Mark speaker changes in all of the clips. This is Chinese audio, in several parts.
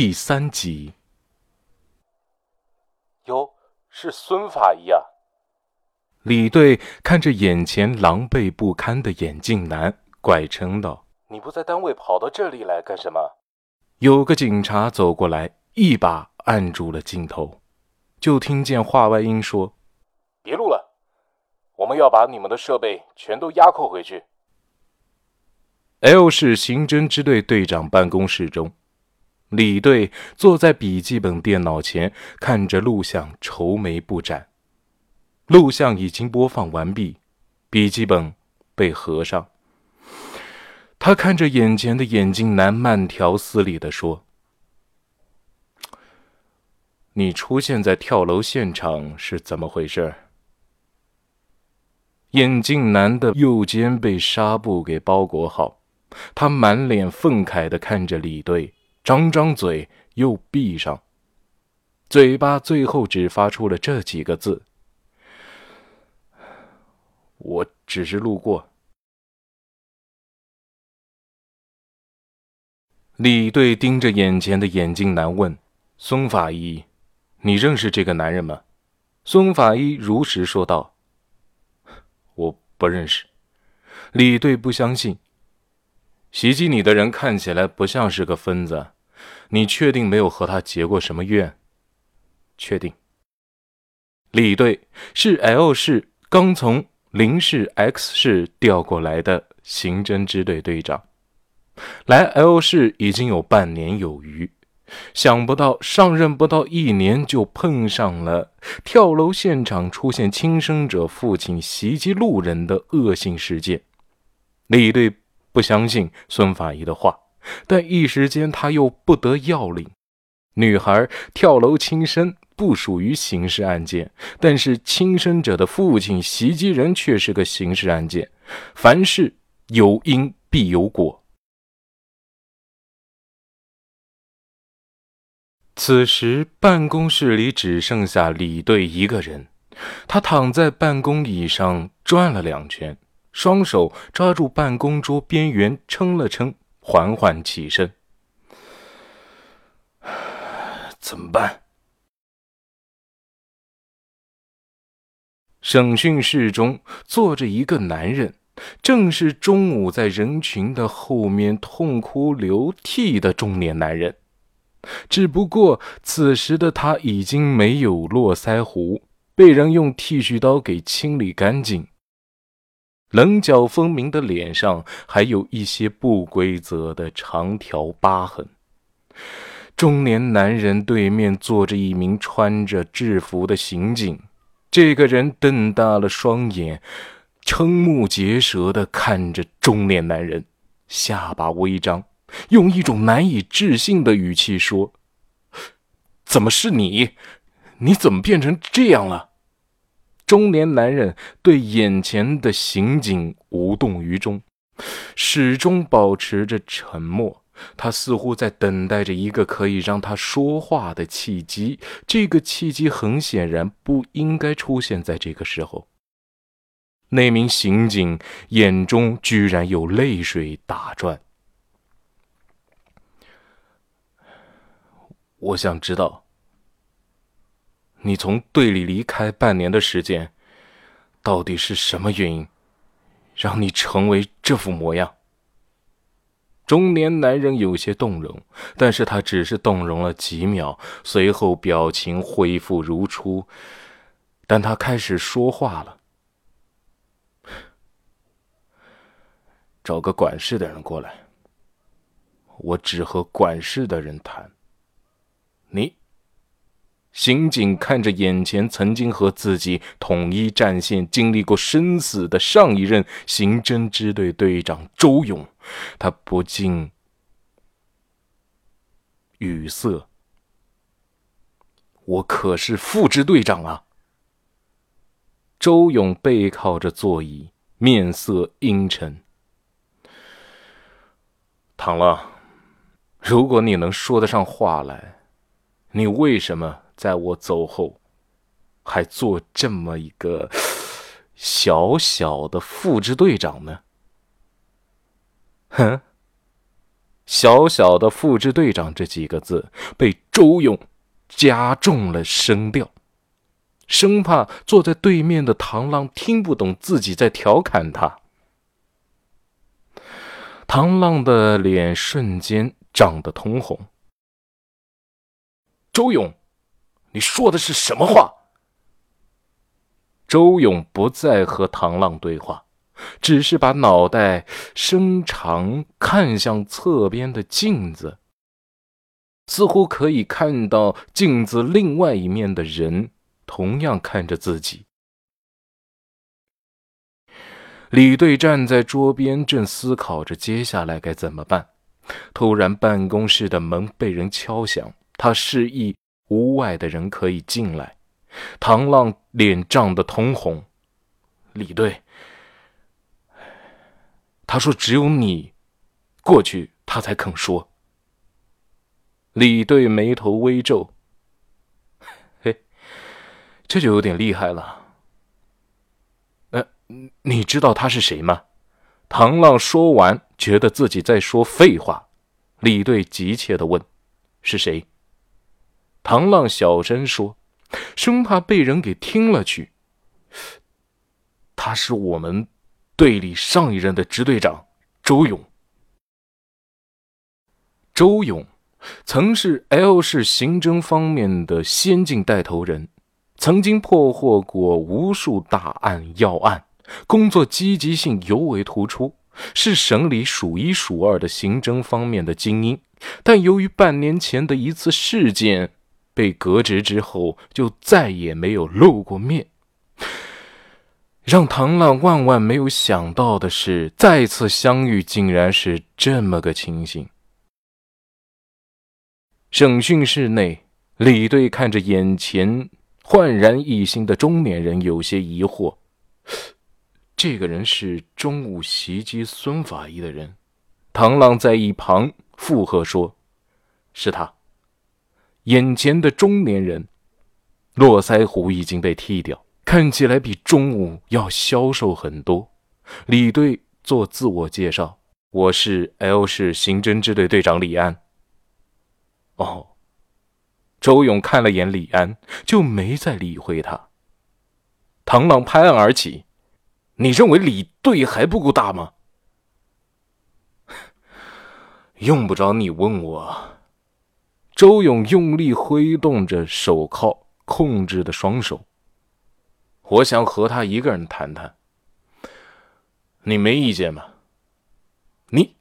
Speaker 1: 第三集。
Speaker 2: 哟，是孙法医啊！
Speaker 1: 李队看着眼前狼狈不堪的眼镜男，怪称道：“
Speaker 2: 你不在单位，跑到这里来干什么？”
Speaker 1: 有个警察走过来，一把按住了镜头，就听见话外音说：“
Speaker 2: 别录了，我们要把你们的设备全都压扣回去。”
Speaker 1: L 市刑侦支队队长办公室中，李队坐在笔记本电脑前，看着录像，愁眉不展。录像已经播放完毕，笔记本被合上。他看着眼前的眼镜男，慢条斯理的说：“你出现在跳楼现场是怎么回事？”眼镜男的右肩被纱布给包裹好。他满脸愤慨的看着李队，张张嘴又闭上，嘴巴最后只发出了这几个字：“我只是路过。”李队盯着眼前的眼镜男问：“孙法医，你认识这个男人吗？”孙法医如实说道：“我不认识。”李队不相信。袭击你的人看起来不像是个疯子，你确定没有和他结过什么怨？确定。李队是 L 市刚从零市 X 市调过来的刑侦支队队长，来 L 市已经有半年有余，想不到上任不到一年就碰上了跳楼现场出现轻生者父亲袭击路人的恶性事件。李队。不相信孙法医的话，但一时间他又不得要领。女孩跳楼轻生不属于刑事案件，但是轻生者的父亲袭击人却是个刑事案件。凡事有因必有果。此时办公室里只剩下李队一个人，他躺在办公椅上转了两圈。双手抓住办公桌边缘，撑了撑，缓缓起身。怎么办？审讯室中坐着一个男人，正是中午在人群的后面痛哭流涕的中年男人。只不过此时的他已经没有络腮胡，被人用剃须刀给清理干净。棱角分明的脸上还有一些不规则的长条疤痕。中年男人对面坐着一名穿着制服的刑警，这个人瞪大了双眼，瞠目结舌的看着中年男人，下巴微张，用一种难以置信的语气说：“怎么是你？你怎么变成这样了？”中年男人对眼前的刑警无动于衷，始终保持着沉默。他似乎在等待着一个可以让他说话的契机。这个契机很显然不应该出现在这个时候。那名刑警眼中居然有泪水打转。我想知道。你从队里离开半年的时间，到底是什么原因，让你成为这副模样？中年男人有些动容，但是他只是动容了几秒，随后表情恢复如初。但他开始说话了：“找个管事的人过来，我只和管事的人谈。你。”刑警看着眼前曾经和自己统一战线、经历过生死的上一任刑侦支队队长周勇，他不禁语塞。我可是副支队长啊！周勇背靠着座椅，面色阴沉。唐浪，如果你能说得上话来，你为什么？在我走后，还做这么一个小小的副支队长呢？哼，小小的副支队长这几个字被周勇加重了声调，生怕坐在对面的唐浪听不懂自己在调侃他。唐浪的脸瞬间涨得通红。周勇，你说的是什么话？周勇不再和唐浪对话。只是把脑袋伸长，看向侧边的镜子，似乎可以看到镜子另外一面的人同样看着自己。李队站在桌边，正思考着接下来该怎么办。突然，办公室的门被人敲响，他示意屋外的人可以进来。唐浪脸涨得通红，李队。他说：“只有你过去，他才肯说。”李队眉头微皱，嘿，这就有点厉害了。呃，你知道他是谁吗？唐浪说完，觉得自己在说废话。李队急切的问：“是谁？”唐浪小声说，生怕被人给听了去。他是我们。队里上一任的支队长周勇，周勇曾是 L 市刑侦方面的先进带头人，曾经破获过无数大案要案，工作积极性尤为突出，是省里数一数二的刑侦方面的精英。但由于半年前的一次事件，被革职之后就再也没有露过面。让唐浪万万没有想到的是，再次相遇竟然是这么个情形。审讯室内，李队看着眼前焕然一新的中年人，有些疑惑：这个人是中午袭击孙法医的人？唐浪在一旁附和说：“是他。”眼前的中年人，络腮胡已经被剃掉。看起来比中午要消瘦很多。李队做自我介绍：“我是 L 市刑侦支队队长李安。”哦，周勇看了眼李安，就没再理会他。唐浪拍案而起：“你认为李队还不够大吗？” 用不着你问我。周勇用力挥动着手铐控制的双手。我想和他一个人谈谈，你没意见吗？你，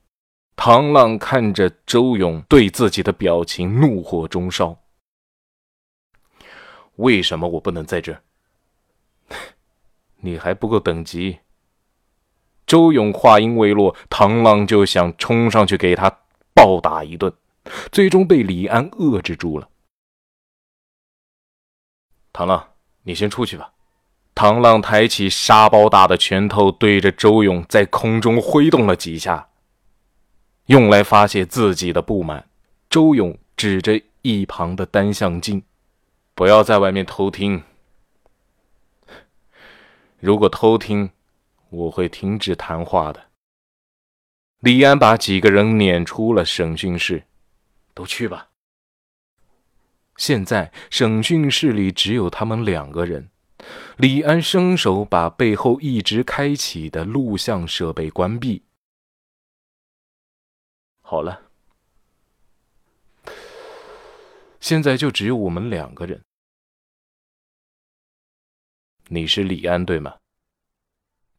Speaker 1: 唐浪看着周勇对自己的表情，怒火中烧。为什么我不能在这？你还不够等级。周勇话音未落，唐浪就想冲上去给他暴打一顿，最终被李安遏制住了。唐浪，你先出去吧。唐浪抬起沙包大的拳头，对着周勇在空中挥动了几下，用来发泄自己的不满。周勇指着一旁的单向镜：“不要在外面偷听。如果偷听，我会停止谈话的。”李安把几个人撵出了审讯室，都去吧。现在审讯室里只有他们两个人。李安伸手把背后一直开启的录像设备关闭。好了，现在就只有我们两个人。你是李安对吗？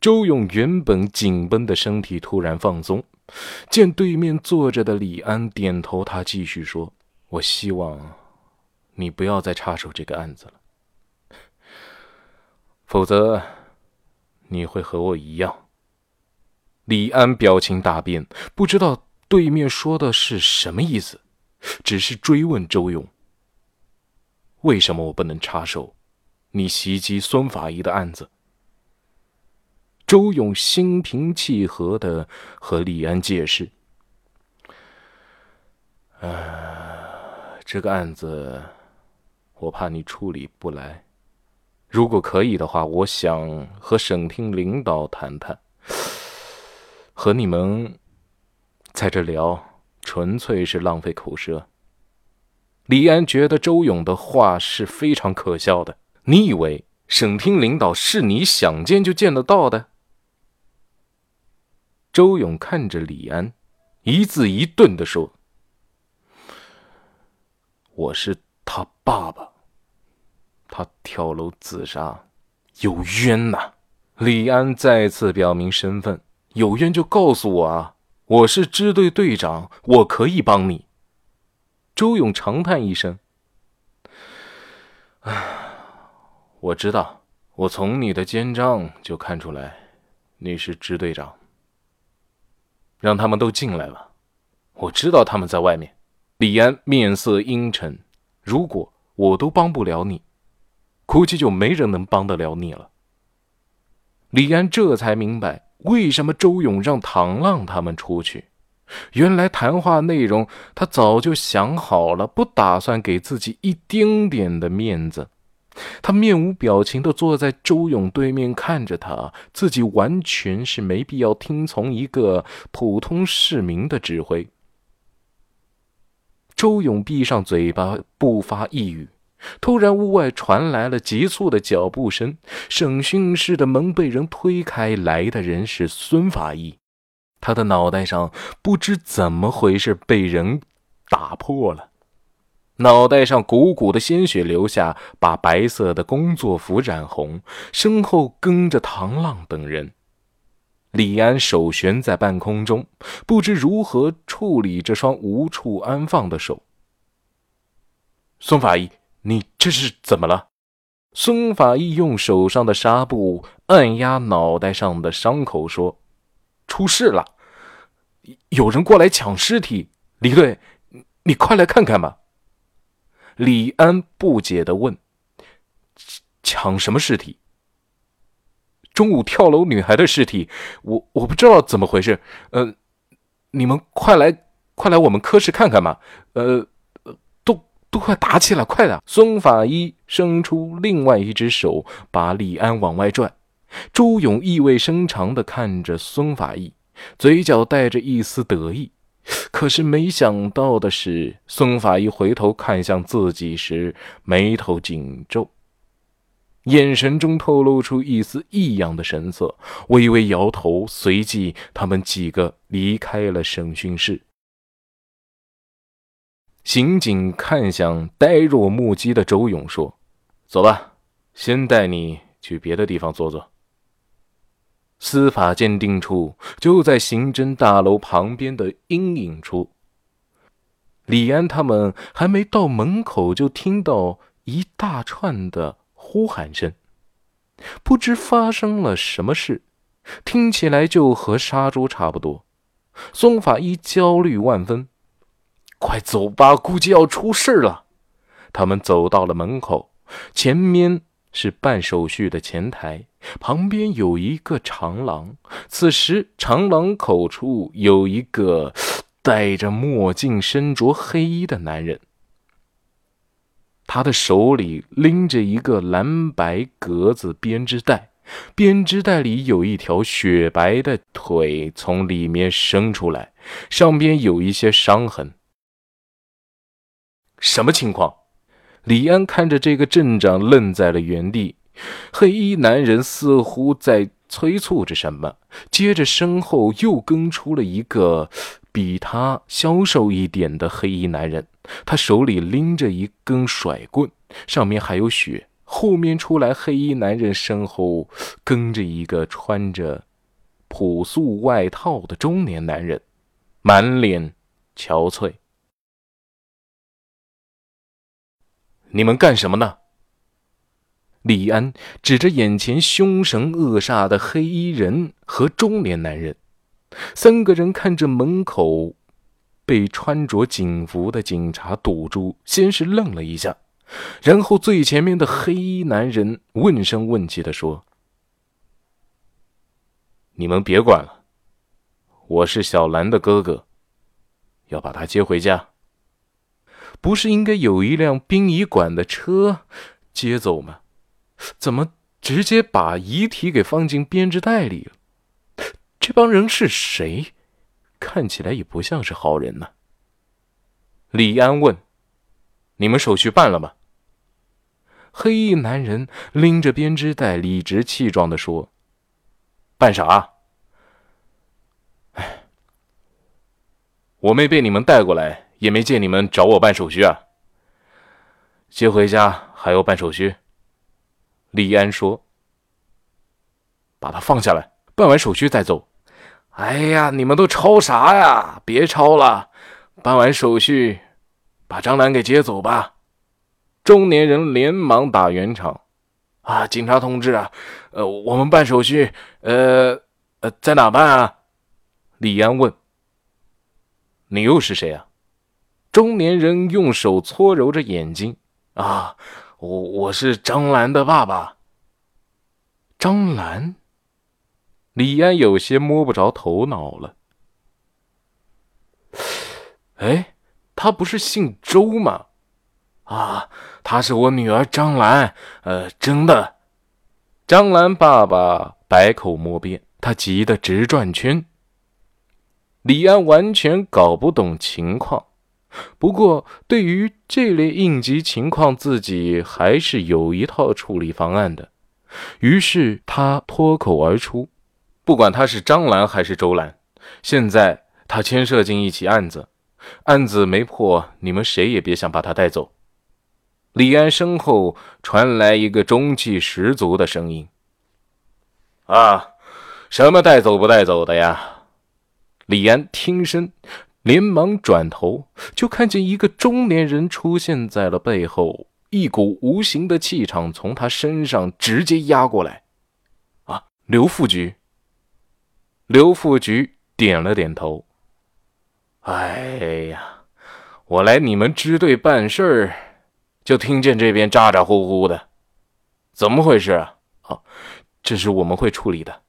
Speaker 1: 周勇原本紧绷的身体突然放松，见对面坐着的李安点头，他继续说：“我希望你不要再插手这个案子了。”否则，你会和我一样。李安表情大变，不知道对面说的是什么意思，只是追问周勇：“为什么我不能插手你袭击孙法医的案子？”周勇心平气和的和李安解释：“啊，这个案子，我怕你处理不来。”如果可以的话，我想和省厅领导谈谈。和你们在这聊，纯粹是浪费口舌。李安觉得周勇的话是非常可笑的。你以为省厅领导是你想见就见得到的？周勇看着李安，一字一顿的说：“我是他爸爸，他跳楼自杀，有冤呐！”李安再次表明身份：“有冤就告诉我啊，我是支队队长，我可以帮你。”周勇长叹一声：“唉，我知道，我从你的肩章就看出来，你是支队长。让他们都进来吧，我知道他们在外面。”李安面色阴沉：“如果我都帮不了你，估计就没人能帮得了你了。”李安这才明白，为什么周勇让唐浪他们出去。原来谈话内容他早就想好了，不打算给自己一丁点的面子。他面无表情地坐在周勇对面看着他，自己完全是没必要听从一个普通市民的指挥。周勇闭上嘴巴，不发一语。突然，屋外传来了急促的脚步声，审讯室的门被人推开，来的人是孙法医。他的脑袋上不知怎么回事，被人打破了，脑袋上鼓鼓的鲜血流下，把白色的工作服染红。身后跟着唐浪等人。李安手悬在半空中，不知如何处理这双无处安放的手。孙法医，你这是怎么了？孙法医用手上的纱布按压脑袋上的伤口，说。出事了，有人过来抢尸体。李队，你快来看看吧。李安不解的问：“抢什么尸体？中午跳楼女孩的尸体？我我不知道怎么回事。呃，你们快来，快来我们科室看看吧。呃，都都快打起来，快点！”孙法医伸出另外一只手，把李安往外拽。朱勇意味深长地看着孙法医，嘴角带着一丝得意。可是没想到的是，孙法医回头看向自己时，眉头紧皱，眼神中透露出一丝异样的神色，微微摇头。随即，他们几个离开了审讯室。刑警看向呆若木鸡的周勇，说：“走吧，先带你去别的地方坐坐。”司法鉴定处就在刑侦大楼旁边的阴影处。李安他们还没到门口，就听到一大串的呼喊声，不知发生了什么事，听起来就和杀猪差不多。孙法医焦虑万分：“快走吧，估计要出事了。”他们走到了门口，前面。是办手续的前台，旁边有一个长廊。此时，长廊口处有一个戴着墨镜、身着黑衣的男人，他的手里拎着一个蓝白格子编织袋，编织袋里有一条雪白的腿从里面伸出来，上边有一些伤痕。什么情况？李安看着这个镇长，愣在了原地。黑衣男人似乎在催促着什么，接着身后又跟出了一个比他消瘦一点的黑衣男人，他手里拎着一根甩棍，上面还有血。后面出来，黑衣男人身后跟着一个穿着朴素外套的中年男人，满脸憔悴。你们干什么呢？李安指着眼前凶神恶煞的黑衣人和中年男人，三个人看着门口被穿着警服的警察堵住，先是愣了一下，然后最前面的黑衣男人问声问气的说：“你们别管了，我是小兰的哥哥，要把她接回家。”不是应该有一辆殡仪馆的车接走吗？怎么直接把遗体给放进编织袋里？这帮人是谁？看起来也不像是好人呢。李安问：“你们手续办了吗？”黑衣男人拎着编织袋，理直气壮地说：“办啥？哎，我没被你们带过来，也没见你们找我办手续啊。接回家还要办手续。”李安说：“把他放下来，办完手续再走。”哎呀，你们都抄啥呀？别抄了，办完手续，把张兰给接走吧。中年人连忙打圆场：“啊，警察同志啊，呃，我们办手续，呃，呃，在哪办啊？”李安问：“你又是谁啊？”中年人用手搓揉着眼睛：“啊，我我是张兰的爸爸。”张兰。李安有些摸不着头脑了。哎，他不是姓周吗？啊，他是我女儿张兰。呃，真的。张兰爸爸百口莫辩，他急得直转圈。李安完全搞不懂情况，不过对于这类应急情况，自己还是有一套处理方案的。于是他脱口而出。不管他是张兰还是周兰，现在他牵涉进一起案子，案子没破，你们谁也别想把他带走。李安身后传来一个中气十足的声音：“啊，什么带走不带走的呀？”李安听声，连忙转头，就看见一个中年人出现在了背后，一股无形的气场从他身上直接压过来。啊，刘副局。刘副局点了点头。哎呀，我来你们支队办事儿，就听见这边咋咋呼呼的，怎么回事啊？好，这是我们会处理的。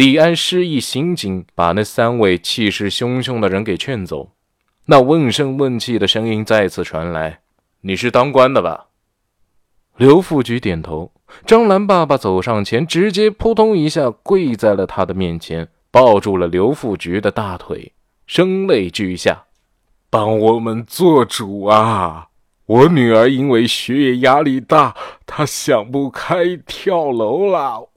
Speaker 1: 李安示意刑警把那三位气势汹汹的人给劝走。那问声问气的声音再次传来：“你是当官的吧？”刘副局点头。张兰爸爸走上前，直接扑通一下跪在了他的面前，抱住了刘副局的大腿，声泪俱下：“帮我们做主啊！我女儿因为学业压力大，她想不开跳楼了。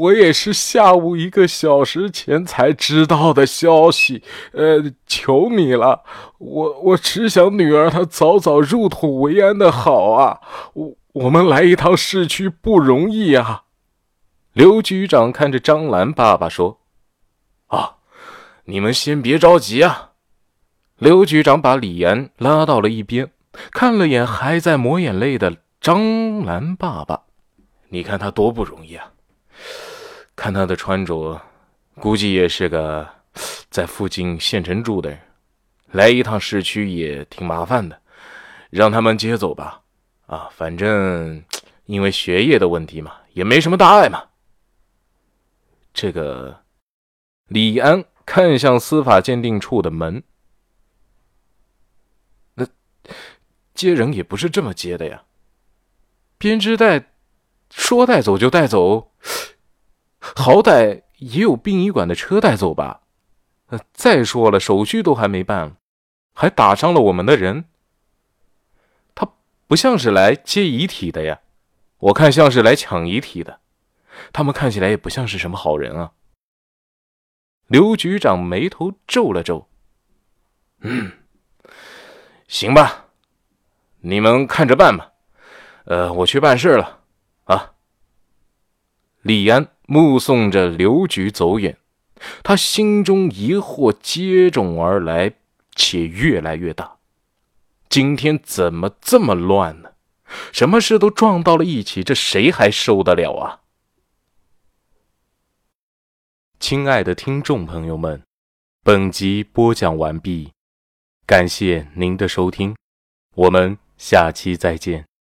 Speaker 1: 我也是下午一个小时前才知道的消息。呃，求你了，我我只想女儿她早早入土为安的好啊！我。”我们来一趟市区不容易啊！刘局长看着张兰爸爸说：“啊，你们先别着急啊。”刘局长把李岩拉到了一边，看了眼还在抹眼泪的张兰爸爸：“你看他多不容易啊！看他的穿着，估计也是个 在附近县城住的人，来一趟市区也挺麻烦的，让他们接走吧。”啊，反正 因为学业的问题嘛，也没什么大碍嘛。这个，李安看向司法鉴定处的门，那接人也不是这么接的呀。编织袋说带走就带走，好歹也有殡仪馆的车带走吧。再说了，手续都还没办，还打伤了我们的人。他不像是来接遗体的呀，我看像是来抢遗体的。他们看起来也不像是什么好人啊。刘局长眉头皱了皱，嗯，行吧，你们看着办吧。呃，我去办事了啊。李安目送着刘局走远，他心中疑惑接踵而来，且越来越大。今天怎么这么乱呢？什么事都撞到了一起，这谁还受得了啊？亲爱的听众朋友们，本集播讲完毕，感谢您的收听，我们下期再见。